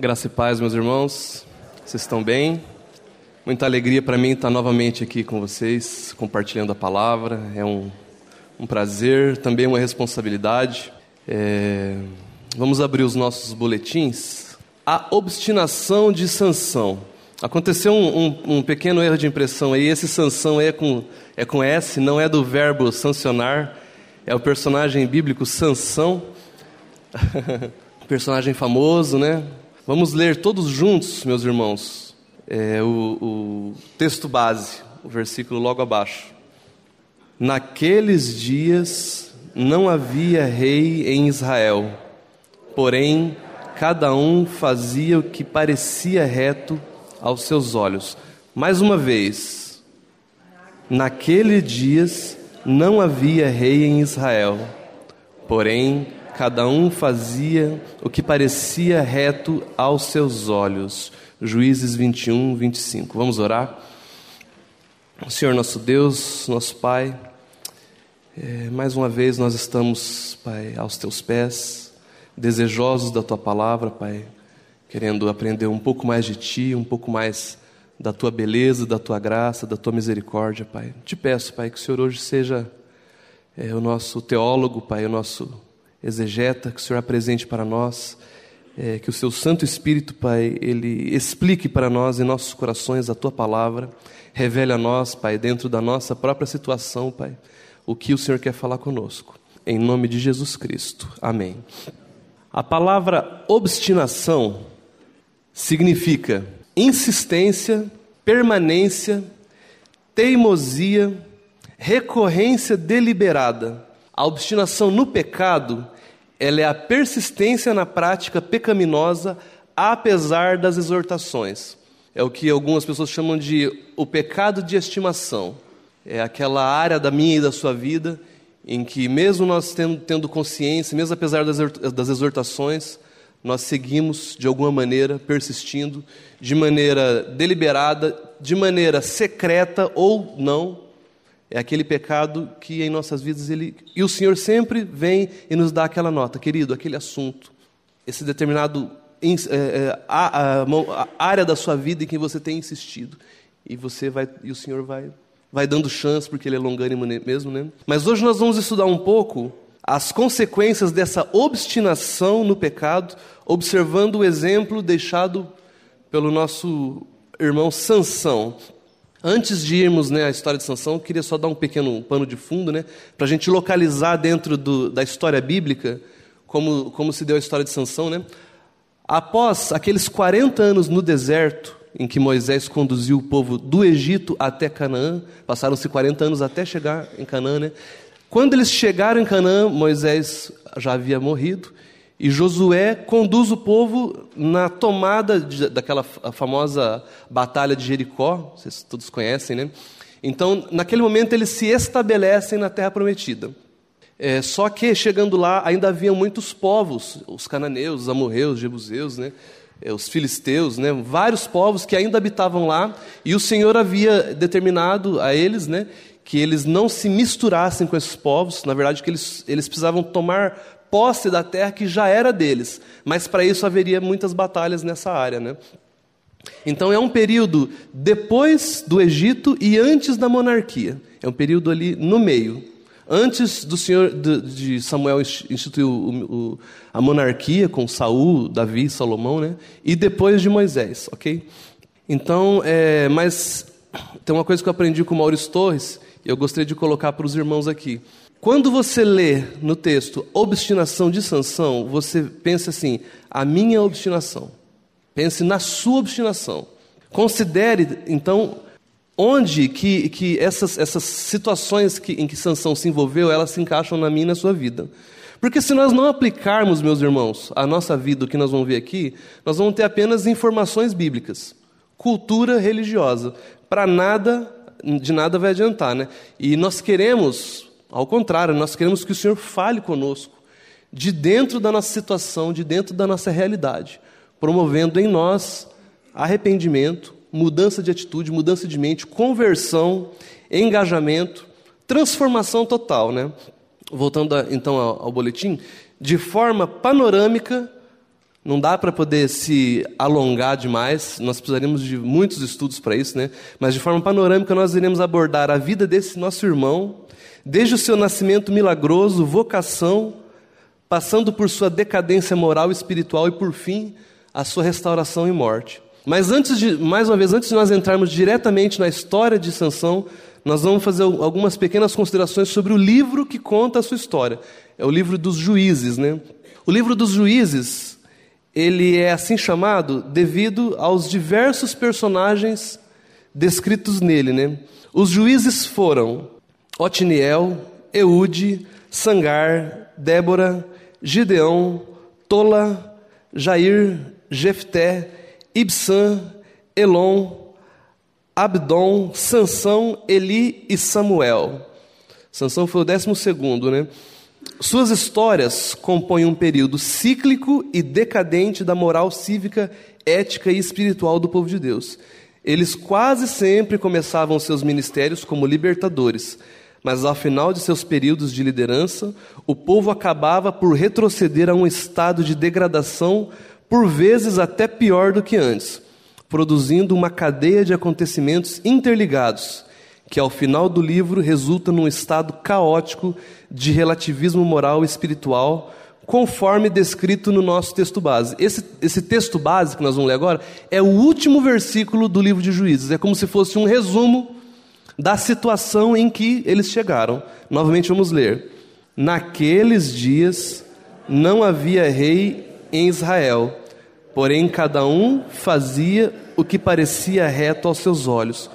Graça e paz, meus irmãos. Vocês estão bem? Muita alegria para mim estar novamente aqui com vocês, compartilhando a palavra. É um, um prazer, também uma responsabilidade. É... Vamos abrir os nossos boletins. A obstinação de Sansão. Aconteceu um, um, um, pequeno erro de impressão aí. Esse Sansão é com, é com S, não é do verbo sancionar. É o personagem bíblico Sansão. personagem famoso, né? Vamos ler todos juntos, meus irmãos, é, o, o texto base, o versículo logo abaixo. Naqueles dias não havia rei em Israel, porém cada um fazia o que parecia reto aos seus olhos. Mais uma vez, naqueles dias não havia rei em Israel, porém cada um fazia o que parecia reto aos seus olhos. Juízes 21, 25. Vamos orar? Senhor nosso Deus, nosso Pai, é, mais uma vez nós estamos, Pai, aos teus pés, desejosos da tua palavra, Pai, querendo aprender um pouco mais de ti, um pouco mais da tua beleza, da tua graça, da tua misericórdia, Pai. Te peço, Pai, que o Senhor hoje seja é, o nosso teólogo, Pai, o nosso exegeta, que o Senhor apresente para nós, é, que o seu Santo Espírito, Pai, ele explique para nós em nossos corações a tua palavra, revele a nós, Pai, dentro da nossa própria situação, Pai, o que o Senhor quer falar conosco. Em nome de Jesus Cristo. Amém. A palavra obstinação significa insistência, permanência, teimosia, recorrência deliberada a obstinação no pecado, ela é a persistência na prática pecaminosa apesar das exortações. É o que algumas pessoas chamam de o pecado de estimação. É aquela área da minha e da sua vida em que, mesmo nós tendo, tendo consciência, mesmo apesar das exortações, nós seguimos de alguma maneira persistindo, de maneira deliberada, de maneira secreta ou não, é aquele pecado que em nossas vidas ele. E o Senhor sempre vem e nos dá aquela nota, querido, aquele assunto, esse determinado é, a, a, a, área da sua vida em que você tem insistido. E você vai, e o Senhor vai, vai dando chance, porque Ele é longânimo mesmo, né? Mas hoje nós vamos estudar um pouco as consequências dessa obstinação no pecado, observando o exemplo deixado pelo nosso irmão Sansão. Antes de irmos né, à história de Sansão, eu queria só dar um pequeno pano de fundo, né, para a gente localizar dentro do, da história bíblica como, como se deu a história de Sansão. Né? Após aqueles 40 anos no deserto, em que Moisés conduziu o povo do Egito até Canaã, passaram-se 40 anos até chegar em Canaã. Né? Quando eles chegaram em Canaã, Moisés já havia morrido, e Josué conduz o povo na tomada de, daquela famosa batalha de Jericó, vocês todos conhecem, né? Então, naquele momento, eles se estabelecem na terra prometida. É, só que, chegando lá, ainda havia muitos povos, os cananeus, os amorreus, os jebuseus, né? É, os filisteus, né? vários povos que ainda habitavam lá, e o Senhor havia determinado a eles né, que eles não se misturassem com esses povos, na verdade, que eles, eles precisavam tomar posse da terra que já era deles, mas para isso haveria muitas batalhas nessa área. Né? Então é um período depois do Egito e antes da monarquia. É um período ali no meio. Antes do Senhor de Samuel instituir a monarquia com Saul, Davi, Salomão, né? E depois de Moisés, ok? Então, é, mas tem uma coisa que eu aprendi com Maurício Torres e eu gostaria de colocar para os irmãos aqui. Quando você lê no texto obstinação de Sansão, você pensa assim: a minha obstinação. Pense na sua obstinação. Considere, então, onde que, que essas, essas situações que, em que Sansão se envolveu, elas se encaixam na minha e na sua vida. Porque se nós não aplicarmos, meus irmãos, a nossa vida, o que nós vamos ver aqui, nós vamos ter apenas informações bíblicas, cultura religiosa. Para nada, de nada vai adiantar, né? E nós queremos ao contrário, nós queremos que o Senhor fale conosco, de dentro da nossa situação, de dentro da nossa realidade, promovendo em nós arrependimento, mudança de atitude, mudança de mente, conversão, engajamento, transformação total, né? Voltando a, então ao, ao boletim, de forma panorâmica, Não dá para poder se alongar demais, nós precisaríamos de muitos estudos para isso, né? Mas de forma panorâmica nós iremos abordar a vida desse nosso irmão, desde o seu nascimento milagroso, vocação, passando por sua decadência moral espiritual e por fim a sua restauração e morte. Mas antes de, mais uma vez, antes de nós entrarmos diretamente na história de Sansão, nós vamos fazer algumas pequenas considerações sobre o livro que conta a sua história. É o livro dos Juízes, né? O livro dos Juízes ele é assim chamado devido aos diversos personagens descritos nele. Né? Os juízes foram Otiniel, Eude, Sangar, Débora, Gideão, Tola, Jair, Jefté, Ibsã, Elon, Abdon, Sansão, Eli e Samuel. Sansão foi o décimo segundo, né? Suas histórias compõem um período cíclico e decadente da moral cívica, ética e espiritual do povo de Deus. Eles quase sempre começavam seus ministérios como libertadores, mas ao final de seus períodos de liderança, o povo acabava por retroceder a um estado de degradação, por vezes até pior do que antes, produzindo uma cadeia de acontecimentos interligados que ao final do livro resulta num estado caótico de relativismo moral e espiritual, conforme descrito no nosso texto base. Esse, esse texto base que nós vamos ler agora é o último versículo do livro de Juízes. É como se fosse um resumo da situação em que eles chegaram. Novamente vamos ler. Naqueles dias não havia rei em Israel, porém cada um fazia o que parecia reto aos seus olhos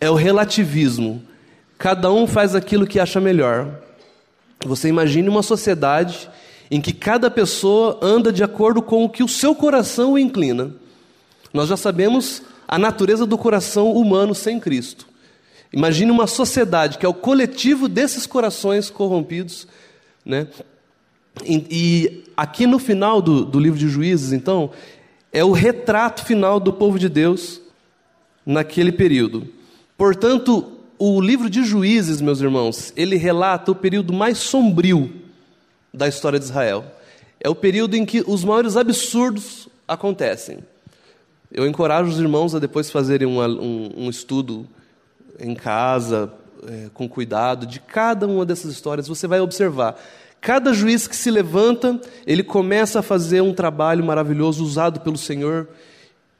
é o relativismo. Cada um faz aquilo que acha melhor. Você imagine uma sociedade em que cada pessoa anda de acordo com o que o seu coração inclina. Nós já sabemos a natureza do coração humano sem Cristo. Imagine uma sociedade que é o coletivo desses corações corrompidos. Né? E, e aqui no final do, do livro de Juízes, então, é o retrato final do povo de Deus naquele período. Portanto, o livro de Juízes, meus irmãos, ele relata o período mais sombrio da história de Israel. É o período em que os maiores absurdos acontecem. Eu encorajo os irmãos a depois fazerem um, um, um estudo em casa, é, com cuidado, de cada uma dessas histórias. Você vai observar. Cada juiz que se levanta, ele começa a fazer um trabalho maravilhoso usado pelo Senhor,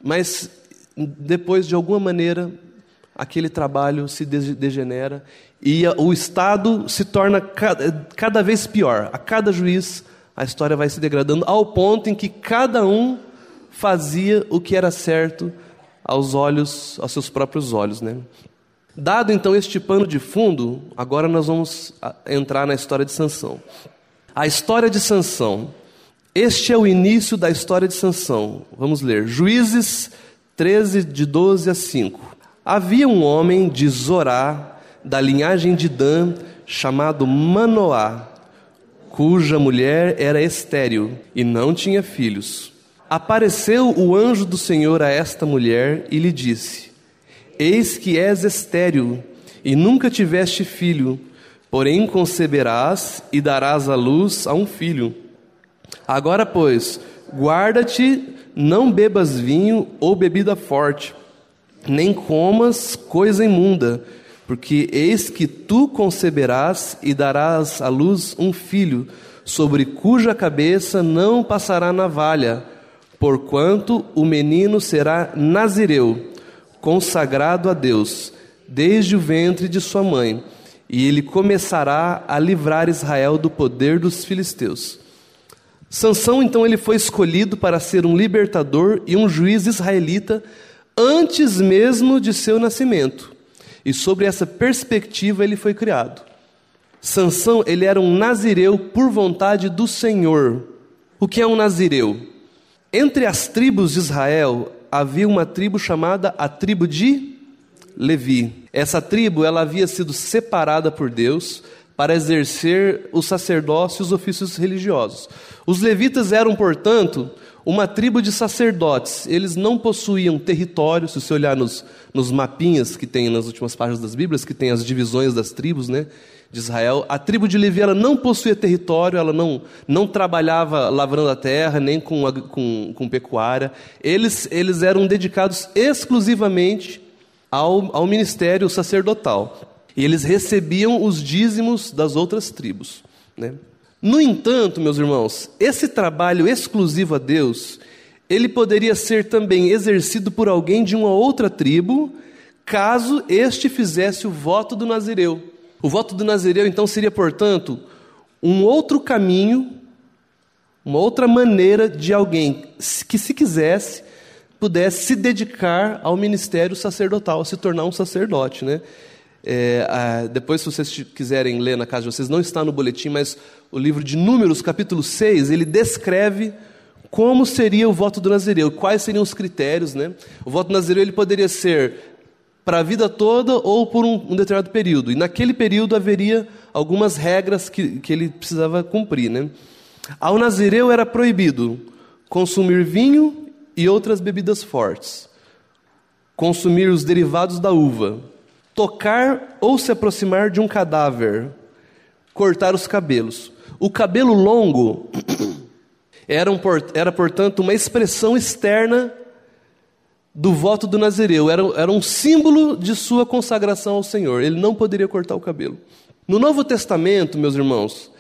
mas depois, de alguma maneira, aquele trabalho se degenera e o Estado se torna cada vez pior. A cada juiz, a história vai se degradando ao ponto em que cada um fazia o que era certo aos olhos, aos seus próprios olhos, né? Dado então este pano de fundo, agora nós vamos entrar na história de Sansão. A história de Sansão. Este é o início da história de Sansão. Vamos ler. Juízes 13 de 12 a 5. Havia um homem de Zorá, da linhagem de Dan, chamado Manoá, cuja mulher era estéril e não tinha filhos. Apareceu o anjo do Senhor a esta mulher e lhe disse: Eis que és estéril e nunca tiveste filho, porém conceberás e darás à luz a um filho. Agora, pois, guarda-te, não bebas vinho ou bebida forte nem comas coisa imunda, porque eis que tu conceberás e darás à luz um filho, sobre cuja cabeça não passará navalha, porquanto o menino será nazireu, consagrado a Deus, desde o ventre de sua mãe, e ele começará a livrar Israel do poder dos filisteus. Sansão então ele foi escolhido para ser um libertador e um juiz israelita antes mesmo de seu nascimento. E sobre essa perspectiva ele foi criado. Sansão, ele era um nazireu por vontade do Senhor. O que é um nazireu? Entre as tribos de Israel havia uma tribo chamada a tribo de Levi. Essa tribo, ela havia sido separada por Deus para exercer o sacerdócio e os ofícios religiosos. Os levitas eram, portanto, uma tribo de sacerdotes. Eles não possuíam território, se você olhar nos, nos mapinhas que tem nas últimas páginas das Bíblias, que tem as divisões das tribos, né? De Israel. A tribo de Levi ela não possuía território, ela não, não trabalhava lavrando a terra, nem com, com, com pecuária. Eles, eles eram dedicados exclusivamente ao, ao ministério sacerdotal. E eles recebiam os dízimos das outras tribos. Né? No entanto, meus irmãos, esse trabalho exclusivo a Deus, ele poderia ser também exercido por alguém de uma outra tribo, caso este fizesse o voto do Nazireu. O voto do Nazireu, então, seria, portanto, um outro caminho, uma outra maneira de alguém que, se quisesse, pudesse se dedicar ao ministério sacerdotal, a se tornar um sacerdote. Né? É, a, depois, se vocês quiserem ler na casa de vocês, não está no boletim, mas o livro de Números, capítulo 6, ele descreve como seria o voto do Nazireu, quais seriam os critérios. Né? O voto do Nazireu ele poderia ser para a vida toda ou por um, um, determinado período. E naquele período haveria algumas regras que, que ele precisava cumprir. Né? Ao Nazireu era proibido consumir vinho e outras bebidas fortes, consumir os derivados da uva, tocar ou se aproximar de um cadáver, cortar os cabelos. O cabelo longo era, um, era portanto, uma expressão externa do voto do Nazireu, era, era um símbolo de sua consagração ao Senhor. Ele não poderia cortar o cabelo. No Novo Testamento, meus irmãos,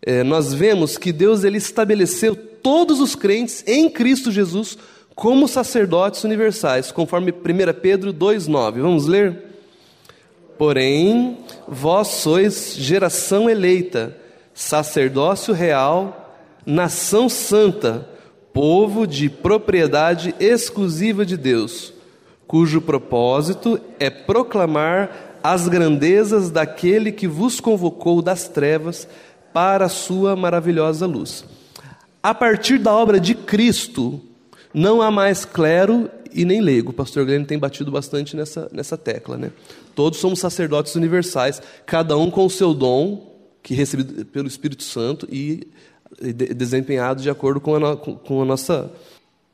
é, nós vemos que Deus ele estabeleceu todos os crentes em Cristo Jesus como sacerdotes universais, conforme 1 Pedro 2,9. Vamos ler? Porém, vós sois geração eleita, sacerdócio real, nação santa, povo de propriedade exclusiva de Deus, cujo propósito é proclamar as grandezas daquele que vos convocou das trevas para a sua maravilhosa luz. A partir da obra de Cristo, não há mais clero e nem leigo. O pastor Glenn tem batido bastante nessa, nessa tecla. Né? Todos somos sacerdotes universais, cada um com o seu dom, que é recebido pelo Espírito Santo e desempenhado de acordo com a, no, com a nossa.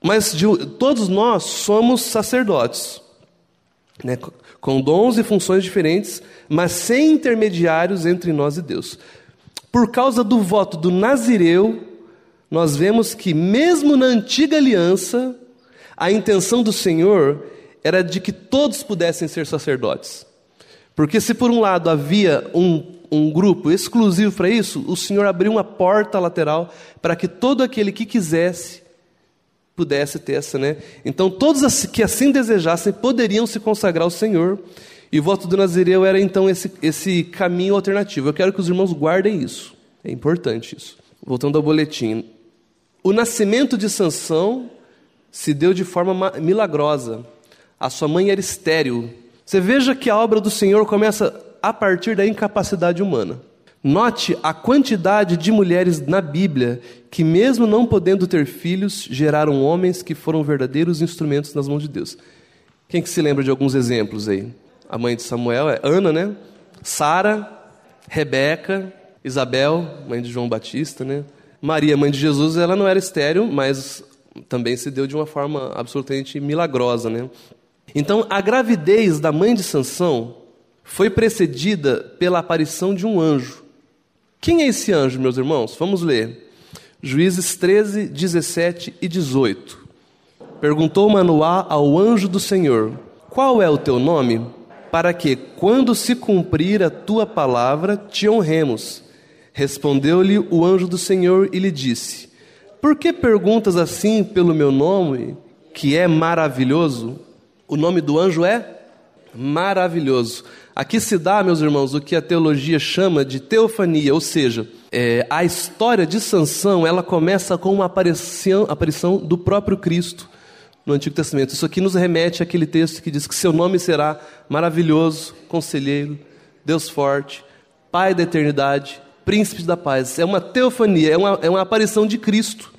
Mas de, todos nós somos sacerdotes, né? com dons e funções diferentes, mas sem intermediários entre nós e Deus. Por causa do voto do Nazireu, nós vemos que, mesmo na antiga aliança, a intenção do Senhor era de que todos pudessem ser sacerdotes. Porque, se por um lado havia um, um grupo exclusivo para isso, o Senhor abriu uma porta lateral para que todo aquele que quisesse pudesse ter essa, né? Então, todos que assim desejassem poderiam se consagrar ao Senhor. E o voto do Nazireu era então esse, esse caminho alternativo. Eu quero que os irmãos guardem isso. É importante isso. Voltando ao boletim. O nascimento de Sansão se deu de forma milagrosa. A sua mãe era estéril. Você veja que a obra do Senhor começa a partir da incapacidade humana. Note a quantidade de mulheres na Bíblia que, mesmo não podendo ter filhos, geraram homens que foram verdadeiros instrumentos nas mãos de Deus. Quem que se lembra de alguns exemplos aí? A mãe de Samuel é Ana, né? Sara, Rebeca, Isabel, mãe de João Batista, né? Maria, mãe de Jesus, ela não era estéril, mas também se deu de uma forma absolutamente milagrosa, né? Então, a gravidez da mãe de Sansão foi precedida pela aparição de um anjo. Quem é esse anjo, meus irmãos? Vamos ler. Juízes 13, 17 e 18. Perguntou Manoá ao anjo do Senhor: Qual é o teu nome? Para que, quando se cumprir a tua palavra, te honremos. Respondeu-lhe o anjo do Senhor e lhe disse: por que perguntas assim pelo meu nome, que é maravilhoso? O nome do anjo é maravilhoso. Aqui se dá, meus irmãos, o que a teologia chama de teofania, ou seja, é, a história de Sansão ela começa com uma aparição, aparição do próprio Cristo no Antigo Testamento. Isso aqui nos remete àquele texto que diz que seu nome será maravilhoso, conselheiro, Deus forte, Pai da eternidade, príncipe da paz. É uma teofania, é uma, é uma aparição de Cristo.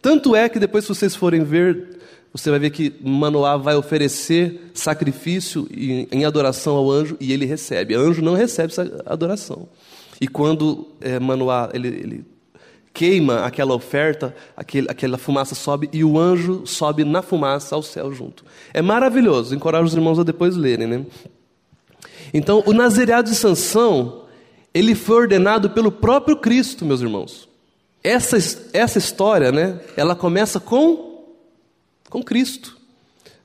Tanto é que depois, se vocês forem ver, você vai ver que Manoá vai oferecer sacrifício em, adoração ao anjo e ele recebe. O anjo não recebe essa adoração. E quando é, Manoá ele, ele queima aquela oferta, aquele, aquela fumaça sobe e o anjo sobe na fumaça ao céu junto. É maravilhoso, encorajo os irmãos a depois lerem. Né? Então, o nazireado de Sansão, ele foi ordenado pelo próprio Cristo, meus irmãos. Essa, essa história, né, ela começa com, com Cristo.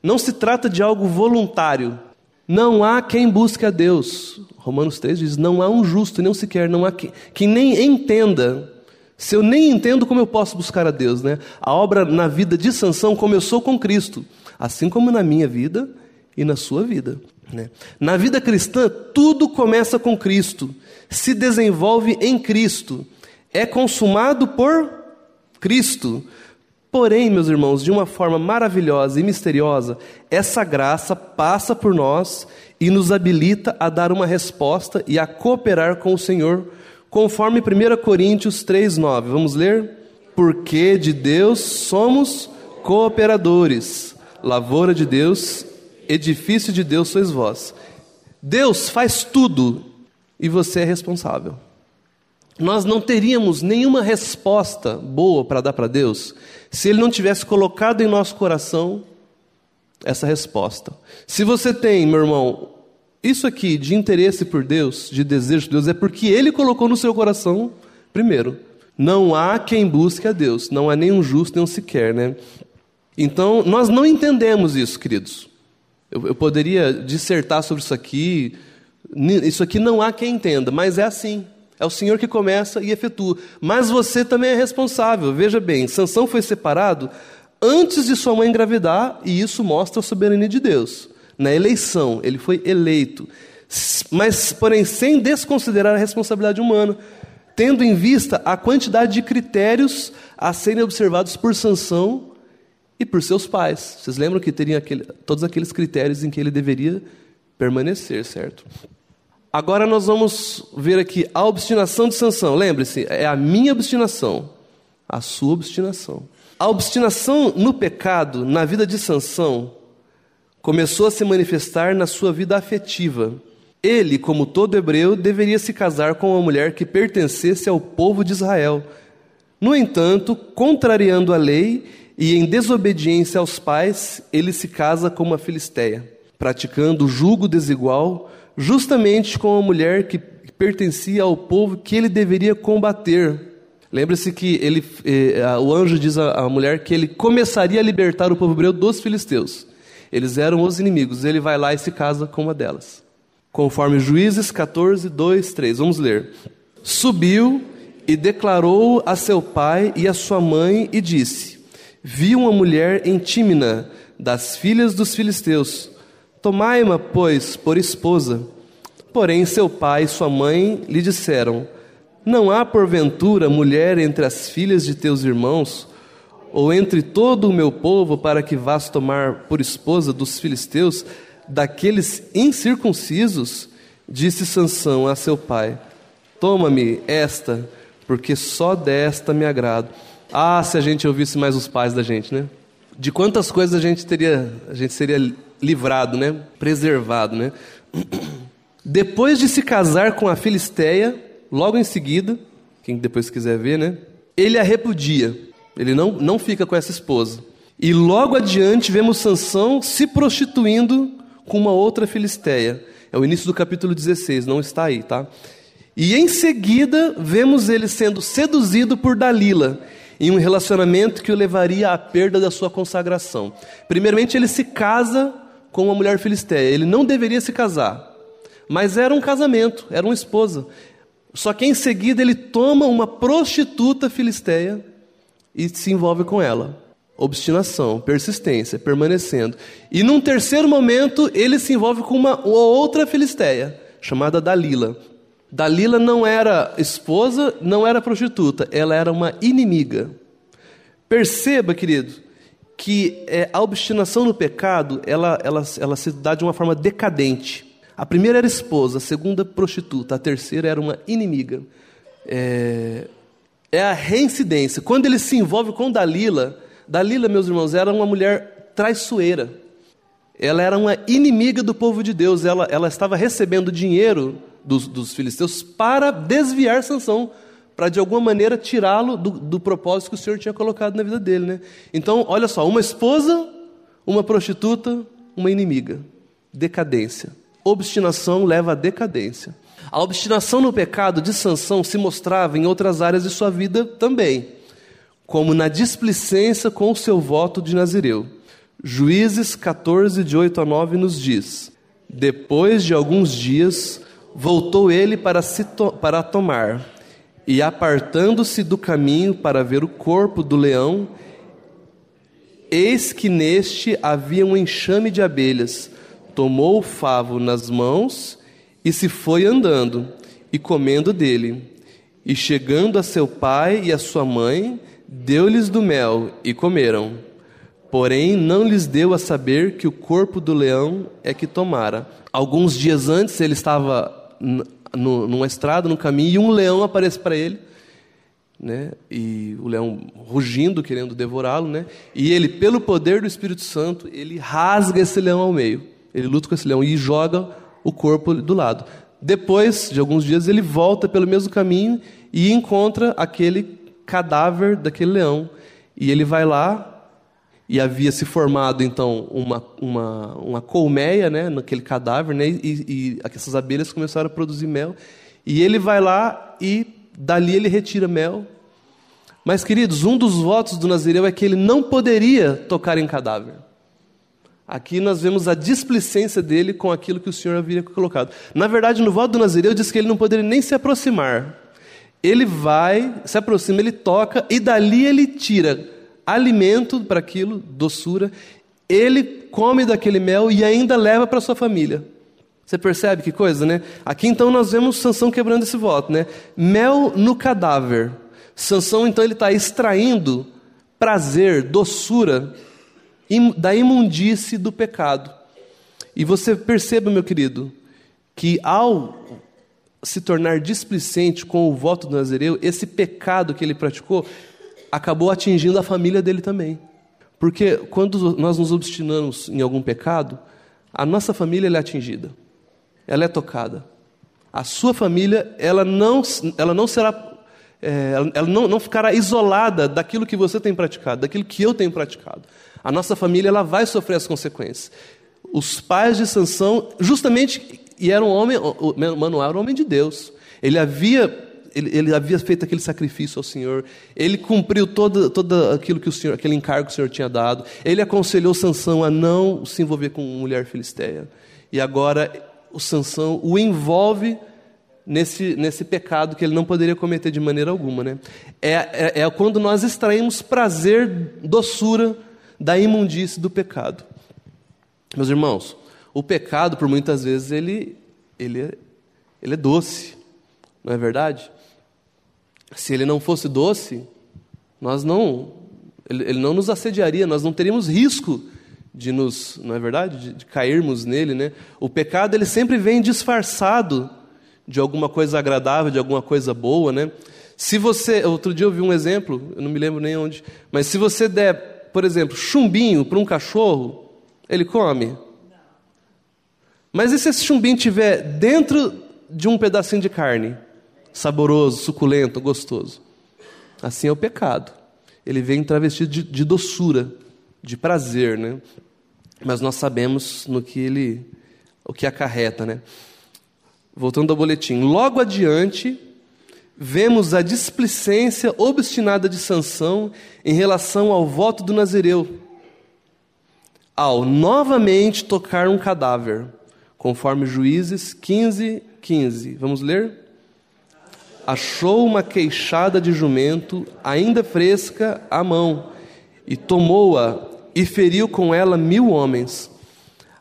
Não se trata de algo voluntário. Não há quem busque a Deus. Romanos 3 diz: não há um justo, nem sequer, não há quem, que nem entenda. Se eu nem entendo como eu posso buscar a Deus, né? A obra na vida de Sansão começou com Cristo, assim como na minha vida e na sua vida. Né? Na vida cristã, tudo começa com Cristo, se desenvolve em Cristo, é consumado por Cristo. Porém, meus irmãos, de uma forma maravilhosa e misteriosa, essa graça passa por nós e nos habilita a dar uma resposta e a cooperar com o Senhor, conforme 1 Coríntios 3,9. Vamos ler? Porque de Deus somos cooperadores, lavoura de Deus, edifício de Deus sois vós. Deus faz tudo e você é responsável. Nós não teríamos nenhuma resposta boa para dar para Deus se Ele não tivesse colocado em nosso coração essa resposta. Se você tem, meu irmão, isso aqui de interesse por Deus, de desejo de Deus, é porque Ele colocou no seu coração primeiro. Não há quem busque a Deus, não há nenhum justo, nenhum sequer, né? Então, nós não entendemos isso, queridos. Eu, eu poderia dissertar sobre isso aqui, isso aqui não há quem entenda, mas é assim. É o Senhor que começa e efetua. Mas você também é responsável. Veja bem, Sansão foi separado antes de sua mãe engravidar, e isso mostra a soberania de Deus. Na eleição, ele foi eleito. Mas, porém, sem desconsiderar a responsabilidade humana, tendo em vista a quantidade de critérios a serem observados por Sansão e por seus pais. Vocês lembram que teriam aquele, todos aqueles critérios em que ele deveria permanecer, certo? Agora nós vamos ver aqui a obstinação de Sansão. Lembre-se, é a minha obstinação, a sua obstinação. A obstinação no pecado, na vida de Sansão, começou a se manifestar na sua vida afetiva. Ele, como todo hebreu, deveria se casar com uma mulher que pertencesse ao povo de Israel. No entanto, contrariando a lei e em desobediência aos pais, ele se casa com uma filisteia, praticando julgo desigual justamente com a mulher que pertencia ao povo que ele deveria combater. Lembre-se que ele, eh, o anjo diz à, à mulher que ele começaria a libertar o povo hebreu dos filisteus. Eles eram os inimigos. Ele vai lá e se casa com uma delas. Conforme Juízes 14, 2, 3. Vamos ler. Subiu e declarou a seu pai e a sua mãe e disse: Vi uma mulher em Tímina, das filhas dos filisteus. Tomai-ma, pois, por esposa. Porém, seu pai e sua mãe lhe disseram: Não há porventura mulher entre as filhas de teus irmãos, ou entre todo o meu povo, para que vás tomar por esposa dos filisteus, daqueles incircuncisos? Disse Sansão a seu pai: Toma-me esta, porque só desta me agrado. Ah, se a gente ouvisse mais os pais da gente, né? De quantas coisas a gente teria, a gente seria livrado, né? Preservado, né? Depois de se casar com a Filisteia, logo em seguida, quem depois quiser ver, né? Ele a repudia. Ele não, não fica com essa esposa. E logo adiante vemos Sansão se prostituindo com uma outra Filisteia. É o início do capítulo 16, não está aí, tá? E em seguida vemos ele sendo seduzido por Dalila em um relacionamento que o levaria à perda da sua consagração. Primeiramente, ele se casa com uma mulher filisteia. Ele não deveria se casar, mas era um casamento, era uma esposa. Só que em seguida ele toma uma prostituta filisteia e se envolve com ela. Obstinação, persistência, permanecendo. E num terceiro momento ele se envolve com uma outra filisteia, chamada Dalila. Dalila não era esposa, não era prostituta, ela era uma inimiga. Perceba, querido, que é, a obstinação no pecado, ela, ela, ela se dá de uma forma decadente. A primeira era esposa, a segunda prostituta, a terceira era uma inimiga. É, é a reincidência. Quando ele se envolve com Dalila, Dalila, meus irmãos, era uma mulher traiçoeira. Ela era uma inimiga do povo de Deus. Ela, ela estava recebendo dinheiro dos, dos filisteus para desviar Sansão, para de alguma maneira tirá-lo do, do propósito que o Senhor tinha colocado na vida dele. Né? Então, olha só, uma esposa, uma prostituta, uma inimiga. Decadência. Obstinação leva à decadência. A obstinação no pecado de Sansão se mostrava em outras áreas de sua vida também, como na displicência com o seu voto de Nazireu. Juízes 14, de 8 a 9, nos diz: Depois de alguns dias, voltou ele para, to para tomar, e apartando-se do caminho para ver o corpo do leão, eis que neste havia um enxame de abelhas. Tomou o favo nas mãos e se foi andando e comendo dele. E chegando a seu pai e a sua mãe, deu-lhes do mel e comeram. Porém, não lhes deu a saber que o corpo do leão é que tomara. Alguns dias antes, ele estava no, numa estrada, no caminho, e um leão aparece para ele. Né? E o leão rugindo, querendo devorá-lo, né? E ele, pelo poder do Espírito Santo, ele rasga esse leão ao meio. Ele luta com esse leão e joga o corpo do lado. Depois de alguns dias, ele volta pelo mesmo caminho e encontra aquele cadáver daquele leão. E ele vai lá, e havia se formado então uma, uma, uma colmeia né, naquele cadáver, né, e, e essas abelhas começaram a produzir mel. E ele vai lá e dali ele retira mel. Mas, queridos, um dos votos do Nazireu é que ele não poderia tocar em cadáver. Aqui nós vemos a displicência dele com aquilo que o Senhor havia colocado. Na verdade, no voto do Nazireu diz que ele não poderia nem se aproximar. Ele vai, se aproxima, ele toca e dali ele tira alimento para aquilo, doçura. Ele come daquele mel e ainda leva para sua família. Você percebe que coisa, né? Aqui então nós vemos Sansão quebrando esse voto, né? Mel no cadáver. Sansão então ele está extraindo prazer, doçura da imundície do pecado. E você perceba, meu querido, que ao se tornar displicente com o voto do Nazireu, esse pecado que ele praticou acabou atingindo a família dele também. Porque quando nós nos obstinamos em algum pecado, a nossa família é atingida, ela é tocada. A sua família, ela não, ela não será é, ela não, não ficará isolada daquilo que você tem praticado, daquilo que eu tenho praticado. A nossa família ela vai sofrer as consequências. Os pais de Sansão, justamente, e era um homem, o Manuel era um homem de Deus. Ele havia ele, ele, havia feito aquele sacrifício ao Senhor, ele cumpriu todo, todo aquilo que o Senhor, aquele encargo que o Senhor tinha dado, ele aconselhou Sansão a não se envolver com mulher filisteia. E agora o Sansão o envolve nesse, nesse pecado que ele não poderia cometer de maneira alguma. Né? É, é, é quando nós extraímos prazer, doçura da imundície do pecado. Meus irmãos, o pecado, por muitas vezes, ele, ele, é, ele é doce, não é verdade? Se ele não fosse doce, nós não, ele, ele não nos assediaria, nós não teríamos risco de nos, não é verdade, de, de cairmos nele, né? O pecado ele sempre vem disfarçado de alguma coisa agradável, de alguma coisa boa, né? Se você, outro dia eu vi um exemplo, eu não me lembro nem onde, mas se você der, por exemplo, chumbinho para um cachorro, ele come. Mas e se esse chumbinho estiver dentro de um pedacinho de carne, saboroso, suculento, gostoso? Assim é o pecado. Ele vem travestido de, de doçura, de prazer, né? Mas nós sabemos no que ele, o que acarreta, né? Voltando ao boletim. Logo adiante, vemos a displicência obstinada de Sansão em relação ao voto do Nazireu, ao novamente tocar um cadáver, conforme Juízes 15, 15. Vamos ler? Achou uma queixada de jumento, ainda fresca, à mão, e tomou-a e feriu com ela mil homens.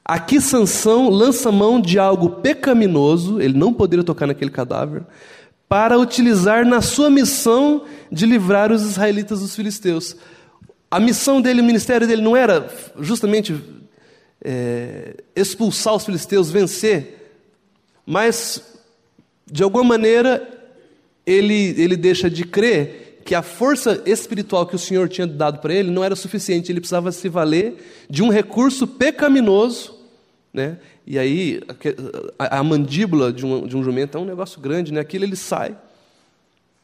Aqui Sansão lança mão de algo pecaminoso, ele não poderia tocar naquele cadáver, para utilizar na sua missão de livrar os israelitas dos filisteus. A missão dele, o ministério dele não era justamente é, expulsar os filisteus, vencer, mas de alguma maneira ele, ele deixa de crer que a força espiritual que o Senhor tinha dado para ele não era suficiente, ele precisava se valer de um recurso pecaminoso né? E aí, a, a mandíbula de um, de um jumento é um negócio grande, né? aquilo ele sai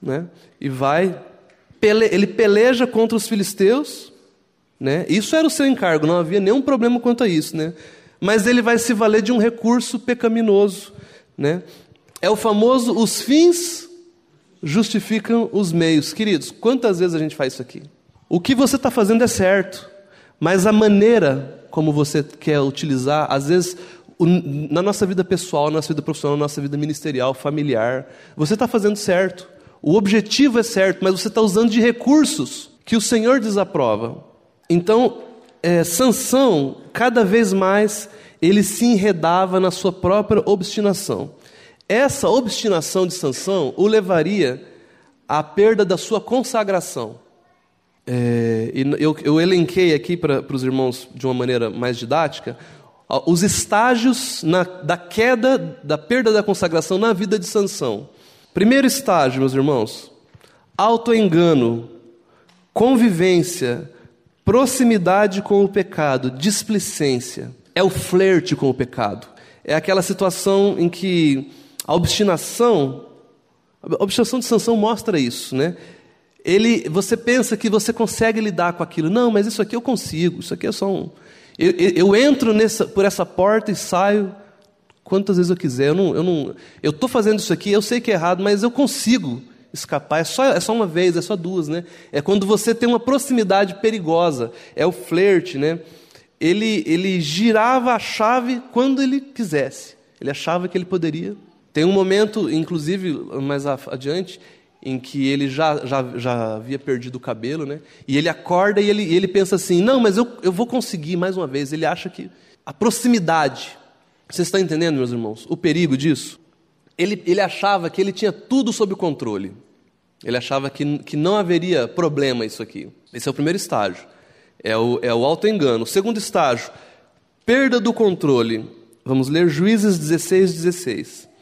né? e vai, pele, ele peleja contra os filisteus, né? isso era o seu encargo, não havia nenhum problema quanto a isso. Né? Mas ele vai se valer de um recurso pecaminoso. Né? É o famoso os fins justificam os meios. Queridos, quantas vezes a gente faz isso aqui? O que você está fazendo é certo, mas a maneira como você quer utilizar, às vezes, na nossa vida pessoal, na nossa vida profissional, na nossa vida ministerial, familiar, você está fazendo certo. O objetivo é certo, mas você está usando de recursos que o Senhor desaprova. Então, é, Sansão, cada vez mais, ele se enredava na sua própria obstinação. Essa obstinação de Sansão o levaria à perda da sua consagração. É, eu, eu, elenquei aqui para os irmãos de uma maneira mais didática os estágios na, da queda, da perda da consagração na vida de Sansão. Primeiro estágio, meus irmãos, autoengano, convivência, proximidade com o pecado, displicência. É o flerte com o pecado. É aquela situação em que a obstinação, a obstinação de Sansão mostra isso, né? Ele, você pensa que você consegue lidar com aquilo. Não, mas isso aqui eu consigo. Isso aqui é só um. Eu, eu, entro nessa, por essa porta e saio quantas vezes eu quiser. Eu não, eu não, eu estou fazendo isso aqui. Eu sei que é errado, mas eu consigo escapar. É só, é só uma vez, é só duas, né? É quando você tem uma proximidade perigosa. É o flerte, né? Ele, ele girava a chave quando ele quisesse. Ele achava que ele poderia. Tem um momento, inclusive mais adiante, em que ele já, já, já havia perdido o cabelo, né? E ele acorda e ele, ele pensa assim: não, mas eu, eu vou conseguir mais uma vez. Ele acha que a proximidade. Você está entendendo, meus irmãos, o perigo disso? Ele, ele achava que ele tinha tudo sob controle. Ele achava que, que não haveria problema isso aqui. Esse é o primeiro estágio. É o, é o auto-engano. O segundo estágio, perda do controle. Vamos ler Juízes 16, 16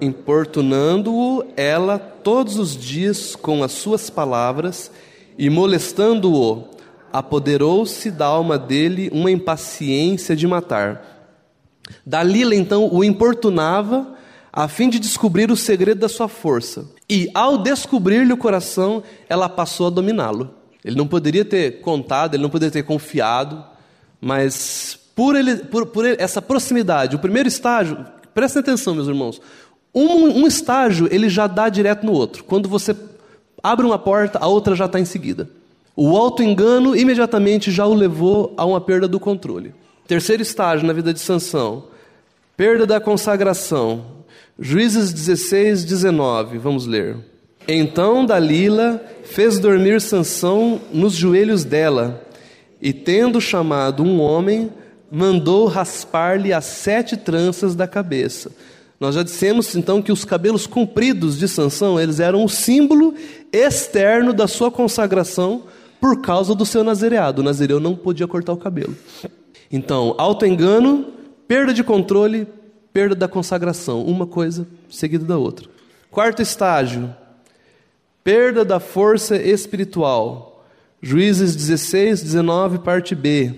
importunando-o ela todos os dias com as suas palavras e molestando-o, apoderou-se da alma dele uma impaciência de matar. Dalila então o importunava a fim de descobrir o segredo da sua força. E ao descobrir-lhe o coração, ela passou a dominá-lo. Ele não poderia ter contado, ele não poderia ter confiado, mas por, ele, por, por essa proximidade, o primeiro estágio, prestem atenção, meus irmãos, um, um estágio ele já dá direto no outro. Quando você abre uma porta, a outra já está em seguida. O auto-engano imediatamente já o levou a uma perda do controle. Terceiro estágio na vida de Sansão, perda da consagração. Juízes 16, 19, vamos ler. Então Dalila fez dormir Sansão nos joelhos dela, e tendo chamado um homem, mandou raspar-lhe as sete tranças da cabeça. Nós já dissemos então que os cabelos compridos de Sansão, eles eram um símbolo externo da sua consagração por causa do seu nazereado. O nazireu não podia cortar o cabelo. Então, auto-engano, perda de controle, perda da consagração, uma coisa seguida da outra. Quarto estágio, perda da força espiritual. Juízes 16, 19, parte B.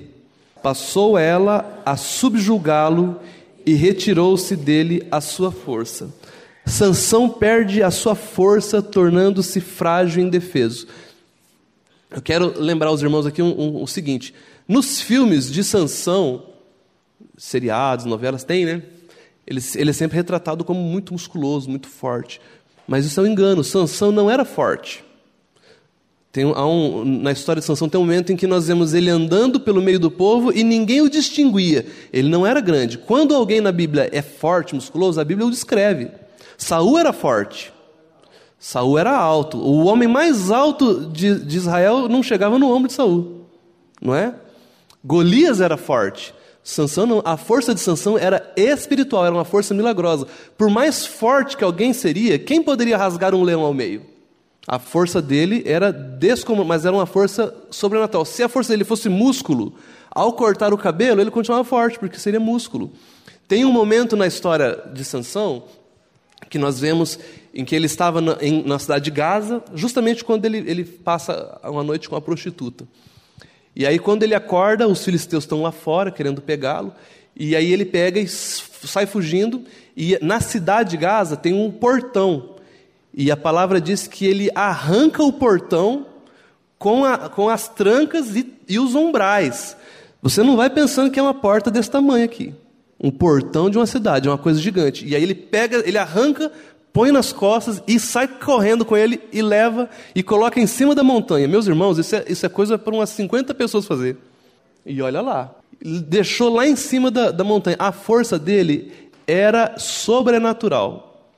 Passou ela a subjugá-lo e retirou-se dele a sua força. Sansão perde a sua força, tornando-se frágil e indefeso. Eu quero lembrar aos irmãos aqui um, um, o seguinte: nos filmes de Sansão, seriados, novelas, tem, né? Ele, ele é sempre retratado como muito musculoso, muito forte. Mas isso é um engano. Sansão não era forte. Tem um, na história de Sansão tem um momento em que nós vemos ele andando pelo meio do povo e ninguém o distinguia. Ele não era grande. Quando alguém na Bíblia é forte, musculoso, a Bíblia o descreve. Saul era forte. Saul era alto. O homem mais alto de, de Israel não chegava no ombro de Saul. Não é? Golias era forte. Sansão não, a força de Sansão era espiritual, era uma força milagrosa. Por mais forte que alguém seria, quem poderia rasgar um leão ao meio? A força dele era descomunal, mas era uma força sobrenatural. Se a força dele fosse músculo, ao cortar o cabelo, ele continuava forte, porque seria músculo. Tem um momento na história de Sansão que nós vemos em que ele estava na, em, na cidade de Gaza, justamente quando ele, ele passa uma noite com a prostituta. E aí, quando ele acorda, os filisteus estão lá fora querendo pegá-lo, e aí ele pega e sai fugindo. E na cidade de Gaza tem um portão e a palavra diz que ele arranca o portão com, a, com as trancas e, e os umbrais. Você não vai pensando que é uma porta desse tamanho aqui. Um portão de uma cidade, uma coisa gigante. E aí ele pega, ele arranca, põe nas costas e sai correndo com ele e leva e coloca em cima da montanha. Meus irmãos, isso é, isso é coisa para umas 50 pessoas fazer. E olha lá. Deixou lá em cima da, da montanha. A força dele era sobrenatural.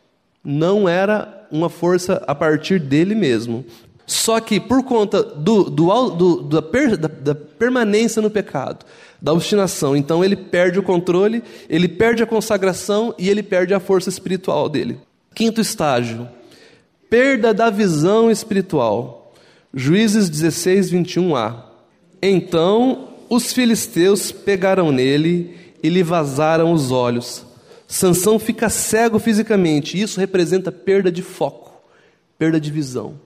Não era uma força a partir dele mesmo. Só que por conta do, do, do, da, per, da, da, permanência no pecado, da obstinação, então ele perde o controle, ele perde a consagração e ele perde a força espiritual dele. Quinto estágio: perda da visão espiritual. Juízes 16, 21a. Então os filisteus pegaram nele e lhe vazaram os olhos. Sansão fica cego fisicamente, isso representa perda de foco, perda de visão.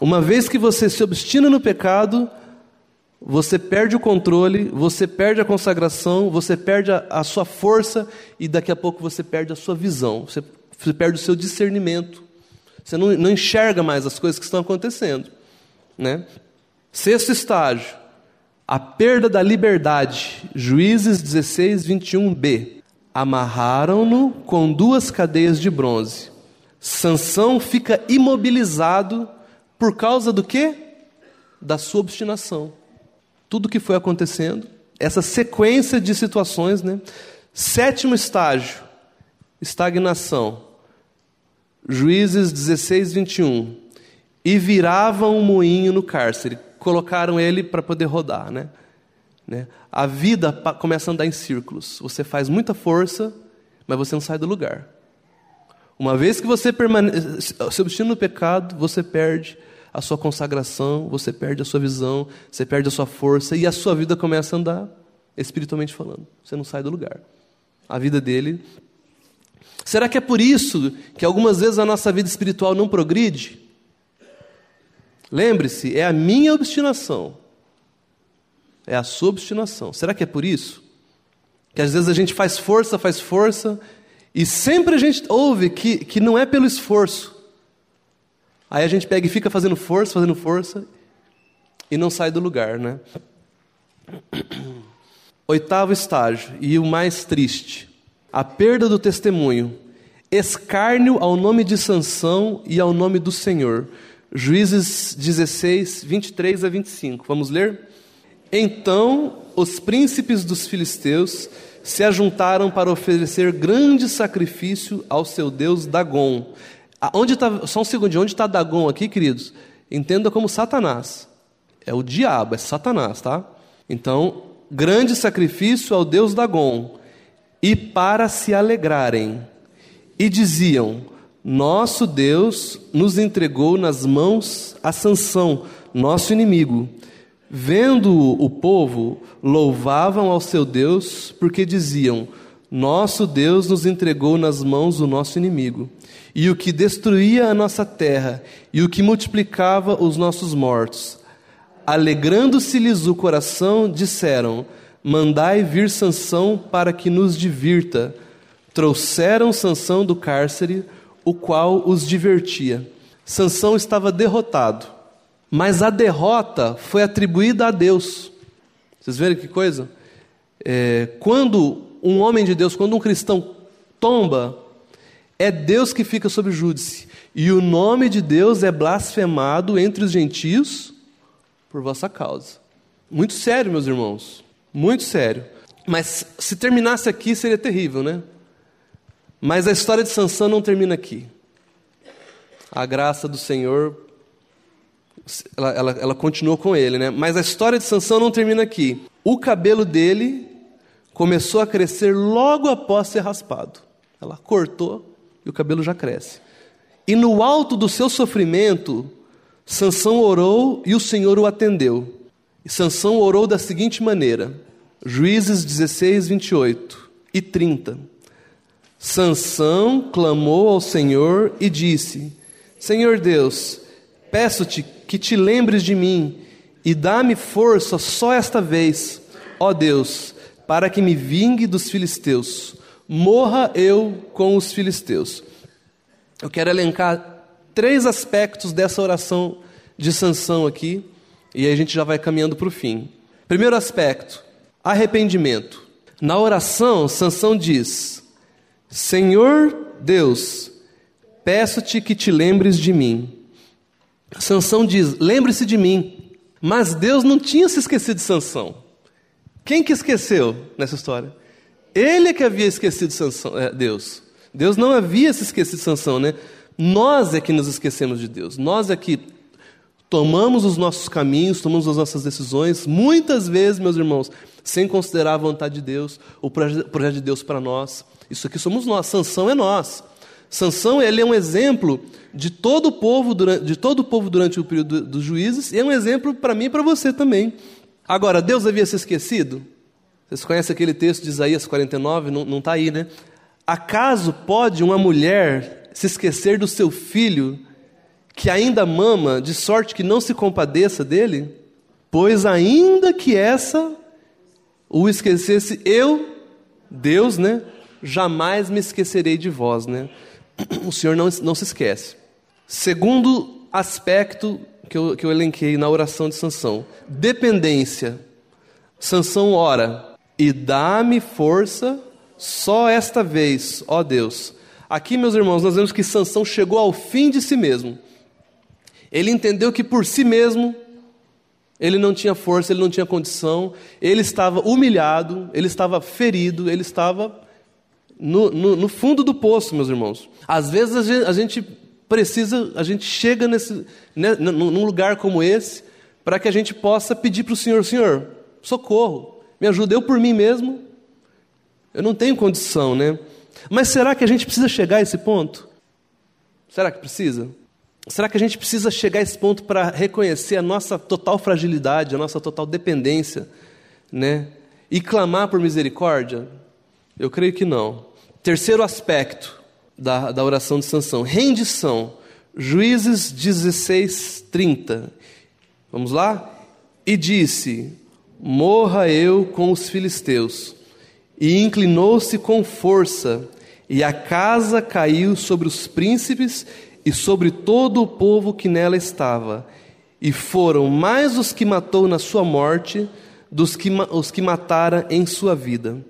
Uma vez que você se obstina no pecado, você perde o controle, você perde a consagração, você perde a, a sua força e daqui a pouco você perde a sua visão, você, você perde o seu discernimento. Você não, não, enxerga mais as coisas que estão acontecendo. Né? Sexto estágio, a perda da liberdade. Juízes 16, 21b. Amarraram-no com duas cadeias de bronze. Sansão fica imobilizado por causa do quê? Da sua obstinação. Tudo que foi acontecendo, essa sequência de situações, né? Sétimo estágio, estagnação. Juízes 16, 21. E viravam um moinho no cárcere. Colocaram ele para poder rodar, né? Né? A vida começa a andar em círculos. Você faz muita força, mas você não sai do lugar. Uma vez que você permanece, obstina no pecado, você perde a sua consagração, você perde a sua visão, você perde a sua força e a sua vida começa a andar espiritualmente falando. Você não sai do lugar. A vida dele. Será que é por isso que algumas vezes a nossa vida espiritual não progride? Lembre-se, é a minha obstinação. É a sua obstinação. Será que é por isso? Que às vezes a gente faz força, faz força, e sempre a gente ouve que, que não é pelo esforço, Aí a gente pega e fica fazendo força, fazendo força e não sai do lugar, né? Oitavo estágio e o mais triste: a perda do testemunho, escárnio ao nome de Sansão e ao nome do Senhor. Juízes 16, 23 a 25. Vamos ler? Então os príncipes dos filisteus se ajuntaram para oferecer grande sacrifício ao seu deus Dagon Onde tá, só um segundinho, onde está Dagon aqui, queridos? Entenda como Satanás. É o diabo, é Satanás, tá? Então, grande sacrifício ao Deus Dagon, e para se alegrarem. E diziam: Nosso Deus nos entregou nas mãos a Sansão, nosso inimigo. Vendo o povo, louvavam ao seu Deus, porque diziam: Nosso Deus nos entregou nas mãos do nosso inimigo e o que destruía a nossa terra, e o que multiplicava os nossos mortos. Alegrando-se-lhes o coração, disseram: Mandai vir Sansão para que nos divirta. Trouxeram Sansão do cárcere, o qual os divertia. Sansão estava derrotado, mas a derrota foi atribuída a Deus. Vocês verem que coisa? É, quando um homem de Deus, quando um cristão tomba, é Deus que fica sob júdice, e o nome de Deus é blasfemado entre os gentios por vossa causa. Muito sério, meus irmãos, muito sério. Mas se terminasse aqui seria terrível, né? Mas a história de Sansão não termina aqui. A graça do Senhor, ela, ela, ela continuou com ele, né? Mas a história de Sansão não termina aqui. O cabelo dele começou a crescer logo após ser raspado. Ela cortou e o cabelo já cresce. E no alto do seu sofrimento, Sansão orou e o Senhor o atendeu. E Sansão orou da seguinte maneira: Juízes 16, 28 e 30. Sansão clamou ao Senhor e disse: Senhor Deus, peço-te que te lembres de mim e dá-me força só esta vez, ó Deus, para que me vingue dos filisteus morra eu com os filisteus. Eu quero elencar três aspectos dessa oração de Sansão aqui, e aí a gente já vai caminhando para o fim. Primeiro aspecto, arrependimento. Na oração, Sansão diz: Senhor Deus, peço-te que te lembres de mim. Sansão diz: Lembre-se de mim. Mas Deus não tinha se esquecido de Sansão. Quem que esqueceu nessa história? Ele é que havia esquecido Sansão, é, Deus. Deus não havia se esquecido de Sansão, né? Nós é que nos esquecemos de Deus. Nós é que tomamos os nossos caminhos, tomamos as nossas decisões, muitas vezes, meus irmãos, sem considerar a vontade de Deus, o projeto de Deus para nós. Isso aqui somos nós, Sansão é nós. Sansão ele é um exemplo de todo o povo durante, de todo o povo durante o período dos juízes e é um exemplo para mim e para você também. Agora, Deus havia se esquecido? Vocês conhecem aquele texto de Isaías 49? Não está aí, né? Acaso pode uma mulher se esquecer do seu filho que ainda mama, de sorte que não se compadeça dele? Pois ainda que essa o esquecesse, eu, Deus, né? Jamais me esquecerei de vós, né? O Senhor não, não se esquece. Segundo aspecto que eu, que eu elenquei na oração de Sansão, dependência. Sansão ora, e dá-me força só esta vez, ó Deus. Aqui, meus irmãos, nós vemos que Sansão chegou ao fim de si mesmo. Ele entendeu que por si mesmo ele não tinha força, ele não tinha condição, ele estava humilhado, ele estava ferido, ele estava no, no, no fundo do poço, meus irmãos. Às vezes a gente, a gente precisa, a gente chega nesse, né, num lugar como esse, para que a gente possa pedir para o Senhor: Senhor, socorro, me ajuda, eu por mim mesmo, eu não tenho condição, né? Mas será que a gente precisa chegar a esse ponto? Será que precisa? Será que a gente precisa chegar a esse ponto para reconhecer a nossa total fragilidade, a nossa total dependência, né? E clamar por misericórdia? Eu creio que não. Terceiro aspecto da, da oração de Sansão, rendição. Juízes 16, 30. Vamos lá? E disse: Morra eu com os filisteus. E inclinou-se com força, e a casa caiu sobre os príncipes e sobre todo o povo que nela estava. E foram mais os que matou na sua morte dos que os que matara em sua vida.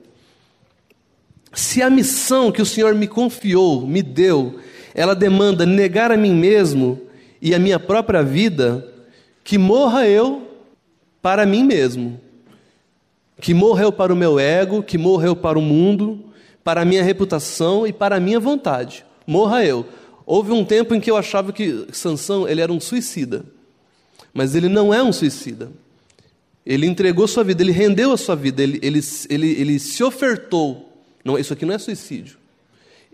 Se a missão que o Senhor me confiou, me deu, ela demanda negar a mim mesmo e a minha própria vida, que morra eu para mim mesmo. Que morra eu para o meu ego, que morra eu para o mundo, para a minha reputação e para a minha vontade. Morra eu. Houve um tempo em que eu achava que Sansão ele era um suicida. Mas ele não é um suicida. Ele entregou sua vida, ele rendeu a sua vida, ele, ele, ele, ele se ofertou não, isso aqui não é suicídio.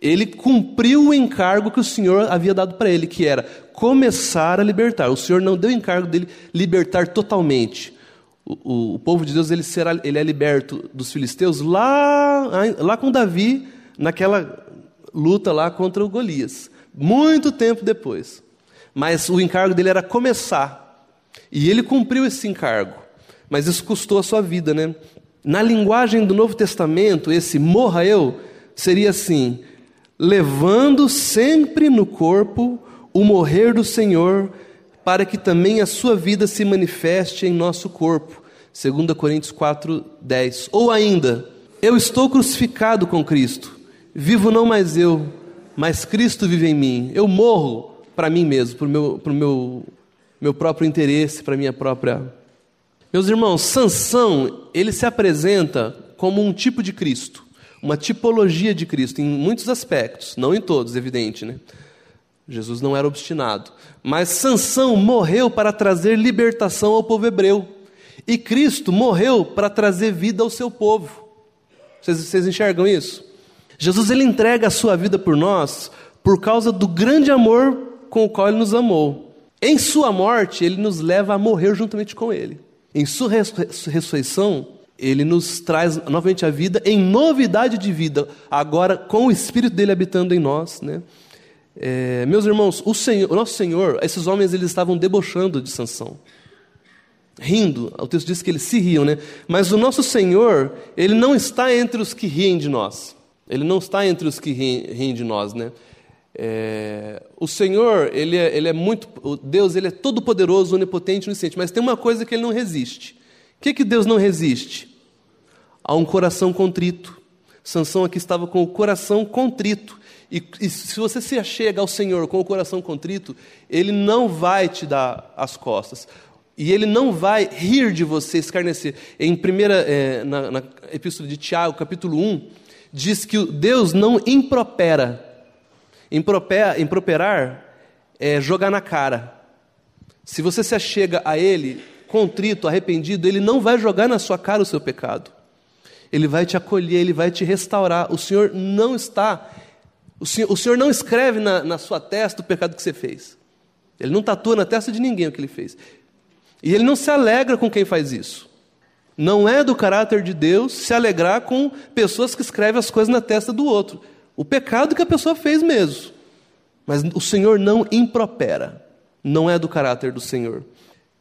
Ele cumpriu o encargo que o Senhor havia dado para ele, que era começar a libertar. O Senhor não deu o encargo dele libertar totalmente. O, o, o povo de Deus ele, será, ele é liberto dos filisteus lá, lá com Davi, naquela luta lá contra o Golias. Muito tempo depois. Mas o encargo dele era começar. E ele cumpriu esse encargo. Mas isso custou a sua vida, né? Na linguagem do Novo Testamento, esse morra eu seria assim: levando sempre no corpo o morrer do Senhor, para que também a sua vida se manifeste em nosso corpo. 2 Coríntios 4, 10. Ou ainda, eu estou crucificado com Cristo, vivo não mais eu, mas Cristo vive em mim. Eu morro para mim mesmo, para o meu, meu, meu próprio interesse, para minha própria meus irmãos, Sansão, ele se apresenta como um tipo de Cristo, uma tipologia de Cristo em muitos aspectos, não em todos, evidente, né? Jesus não era obstinado, mas Sansão morreu para trazer libertação ao povo hebreu. E Cristo morreu para trazer vida ao seu povo. Vocês, vocês enxergam isso? Jesus ele entrega a sua vida por nós por causa do grande amor com o qual ele nos amou. Em sua morte, ele nos leva a morrer juntamente com ele. Em sua ressurreição, ele nos traz novamente a vida em novidade de vida, agora com o Espírito dele habitando em nós. Né? É, meus irmãos, o, Senhor, o nosso Senhor, esses homens eles estavam debochando de Sansão. Rindo, o texto diz que eles se riam, né? Mas o nosso Senhor, Ele não está entre os que riem de nós. Ele não está entre os que riem, riem de nós, né? É, o Senhor, ele é, ele é muito. Deus, ele é todo poderoso, onipotente, onisciente, mas tem uma coisa que ele não resiste. O que, que Deus não resiste? a um coração contrito. Sansão aqui estava com o coração contrito. E, e, se você se achega ao Senhor com o coração contrito, Ele não vai te dar as costas. E Ele não vai rir de você, escarnecer. Em primeira, é, na, na epístola de Tiago, capítulo 1, diz que Deus não impropera. Improper, improperar é jogar na cara. Se você se achega a Ele contrito, arrependido, Ele não vai jogar na sua cara o seu pecado. Ele vai te acolher, Ele vai te restaurar. O Senhor não está, o Senhor, o Senhor não escreve na, na sua testa o pecado que você fez. Ele não tatua na testa de ninguém o que ele fez. E Ele não se alegra com quem faz isso. Não é do caráter de Deus se alegrar com pessoas que escrevem as coisas na testa do outro. O pecado que a pessoa fez mesmo. Mas o Senhor não impropera. Não é do caráter do Senhor.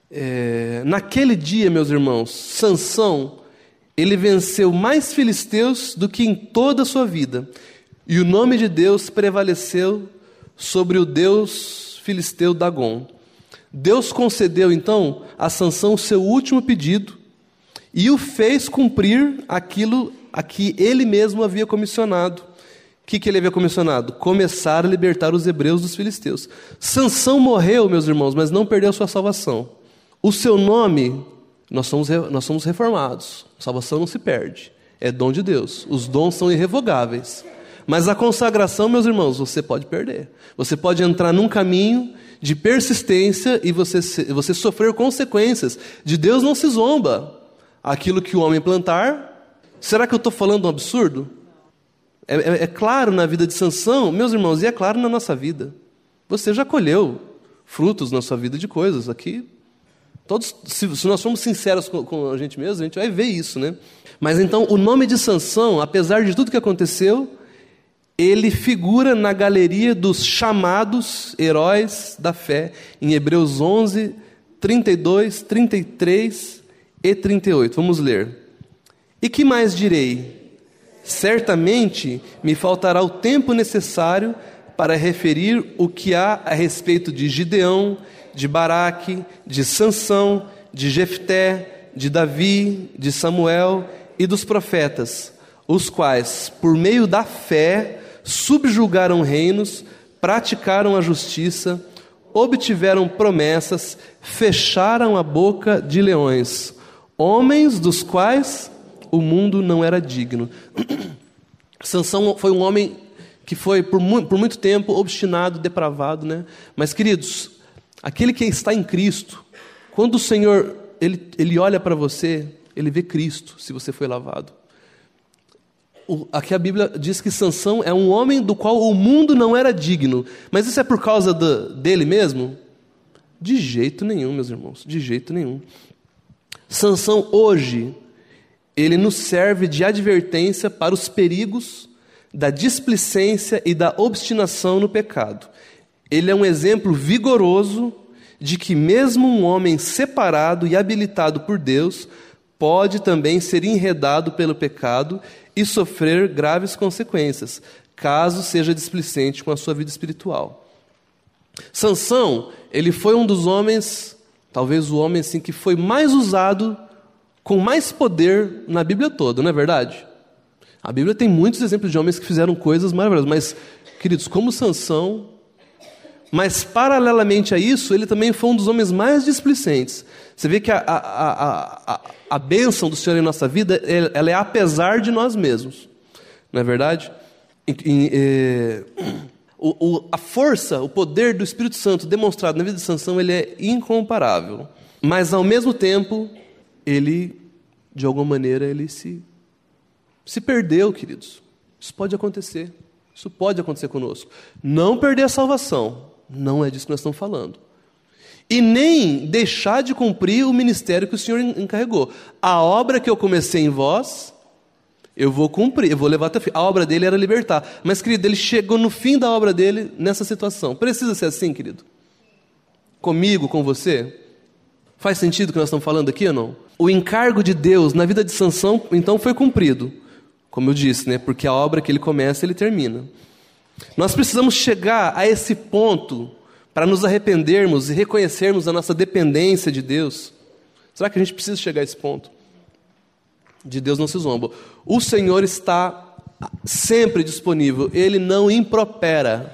É, naquele dia, meus irmãos, Sansão, ele venceu mais filisteus do que em toda a sua vida. E o nome de Deus prevaleceu sobre o Deus filisteu Dagon. Deus concedeu então a Sansão o seu último pedido e o fez cumprir aquilo a que ele mesmo havia comissionado. Que, que ele havia comissionado? Começar a libertar os hebreus dos filisteus. Sansão morreu, meus irmãos, mas não perdeu sua salvação. O seu nome, nós somos, nós somos reformados. salvação não se perde. É dom de Deus. Os dons são irrevogáveis. Mas a consagração, meus irmãos, você pode perder. Você pode entrar num caminho de persistência e você, você sofrer consequências. De Deus não se zomba aquilo que o homem plantar. Será que eu estou falando um absurdo? É, é, é, claro na vida de Sansão, meus irmãos, e é claro na nossa vida. Você já colheu frutos na sua vida de coisas aqui. Todos, se, se nós formos sinceros com, com, a gente mesmo, a gente vai ver isso, né? Mas então, o nome de Sansão, apesar de tudo que aconteceu, ele figura na galeria dos chamados heróis da fé, em Hebreus 11, 32, 33 e 38. Vamos ler. E que mais direi? Certamente me faltará o tempo necessário para referir o que há a respeito de Gideão, de Baraque, de Sansão, de Jefté, de Davi, de Samuel e dos profetas, os quais, por meio da fé, subjugaram reinos, praticaram a justiça, obtiveram promessas, fecharam a boca de leões homens dos quais o mundo não era digno. Sansão foi um homem que foi por muito, por muito tempo obstinado, depravado, né? Mas queridos, aquele que está em Cristo, quando o Senhor ele, ele olha para você, ele vê Cristo, se você foi lavado. O, aqui a Bíblia diz que Sansão é um homem do qual o mundo não era digno. Mas isso é por causa do, dele mesmo? De jeito nenhum, meus irmãos, de jeito nenhum. Sansão hoje, ele nos serve de advertência para os perigos da displicência e da obstinação no pecado. Ele é um exemplo vigoroso de que mesmo um homem separado e habilitado por Deus pode também ser enredado pelo pecado e sofrer graves consequências, caso seja displicente com a sua vida espiritual. Sansão, ele foi um dos homens Talvez o homem assim que foi mais usado com mais poder na Bíblia toda, não é verdade? A Bíblia tem muitos exemplos de homens que fizeram coisas maravilhosas, mas, queridos, como Sansão, mas paralelamente a isso, ele também foi um dos homens mais displicentes. Você vê que a, a, a, a, bênção do Senhor em nossa vida, ela é apesar de nós mesmos, não é verdade? E, e, é o, o, a força, o poder do Espírito Santo demonstrado na vida de Sansão, ele é incomparável. Mas ao mesmo tempo, ele, de alguma maneira, ele se, se perdeu, queridos. Isso pode acontecer. Isso pode acontecer conosco. Não perder a salvação. Não é disso que nós estamos falando. E nem deixar de cumprir o ministério que o Senhor encarregou. A obra que eu comecei em vós, eu vou cumprir, eu vou levar até o fim. A obra dele era libertar. Mas, querido, ele chegou no fim da obra dele nessa situação. Precisa ser assim, querido? Comigo, com você? Faz sentido o que nós estamos falando aqui ou não? O encargo de Deus na vida de Sansão, então, foi cumprido. Como eu disse, né? Porque a obra que ele começa, ele termina. Nós precisamos chegar a esse ponto para nos arrependermos e reconhecermos a nossa dependência de Deus. Será que a gente precisa chegar a esse ponto? De Deus não se zomba. O Senhor está sempre disponível, ele não impropera.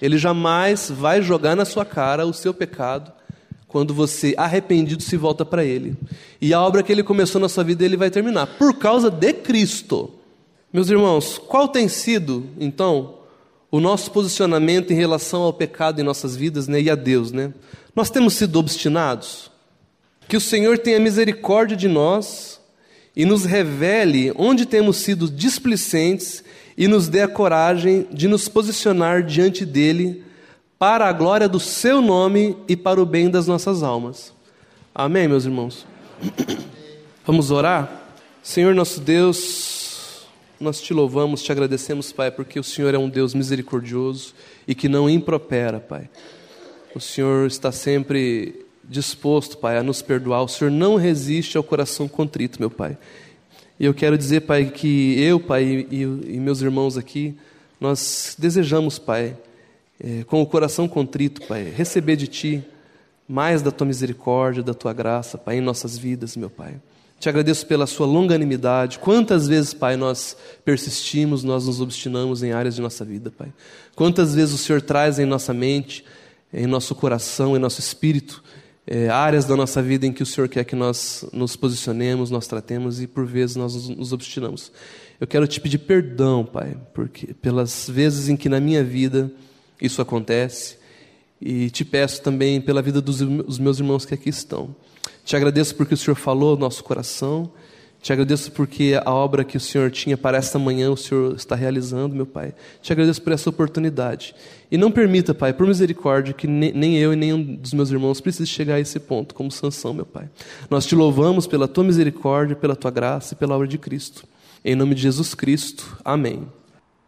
Ele jamais vai jogar na sua cara o seu pecado quando você, arrependido, se volta para Ele. E a obra que Ele começou na sua vida, Ele vai terminar, por causa de Cristo. Meus irmãos, qual tem sido, então, o nosso posicionamento em relação ao pecado em nossas vidas né, e a Deus? Né? Nós temos sido obstinados? Que o Senhor tenha misericórdia de nós e nos revele onde temos sido displicentes e nos dê a coragem de nos posicionar diante dEle para a glória do seu nome e para o bem das nossas almas. Amém, meus irmãos? Vamos orar? Senhor nosso Deus, nós te louvamos, te agradecemos, Pai, porque o Senhor é um Deus misericordioso e que não impropera, Pai. O Senhor está sempre disposto, Pai, a nos perdoar. O Senhor não resiste ao coração contrito, meu Pai. E eu quero dizer, Pai, que eu, Pai, e, e meus irmãos aqui, nós desejamos, Pai, é, com o coração contrito, Pai, receber de Ti mais da Tua misericórdia, da Tua graça, Pai, em nossas vidas, meu Pai. Te agradeço pela Sua longanimidade. Quantas vezes, Pai, nós persistimos, nós nos obstinamos em áreas de nossa vida, Pai. Quantas vezes o Senhor traz em nossa mente, em nosso coração, em nosso espírito, é, áreas da nossa vida em que o Senhor quer que nós nos posicionemos, nós tratemos e por vezes nós nos, obstinamos. Eu quero te pedir perdão, Pai, porque pelas vezes em que na minha vida isso acontece. E te peço também pela vida dos meus irmãos que aqui estão. Te agradeço porque o Senhor falou ao nosso coração. Te agradeço porque a obra que o Senhor tinha para esta manhã, o Senhor está realizando, meu Pai. Te agradeço por essa oportunidade. E não permita, Pai, por misericórdia, que nem eu e nenhum dos meus irmãos precise chegar a esse ponto, como sanção, meu Pai. Nós te louvamos pela tua misericórdia, pela tua graça e pela obra de Cristo. Em nome de Jesus Cristo. Amém.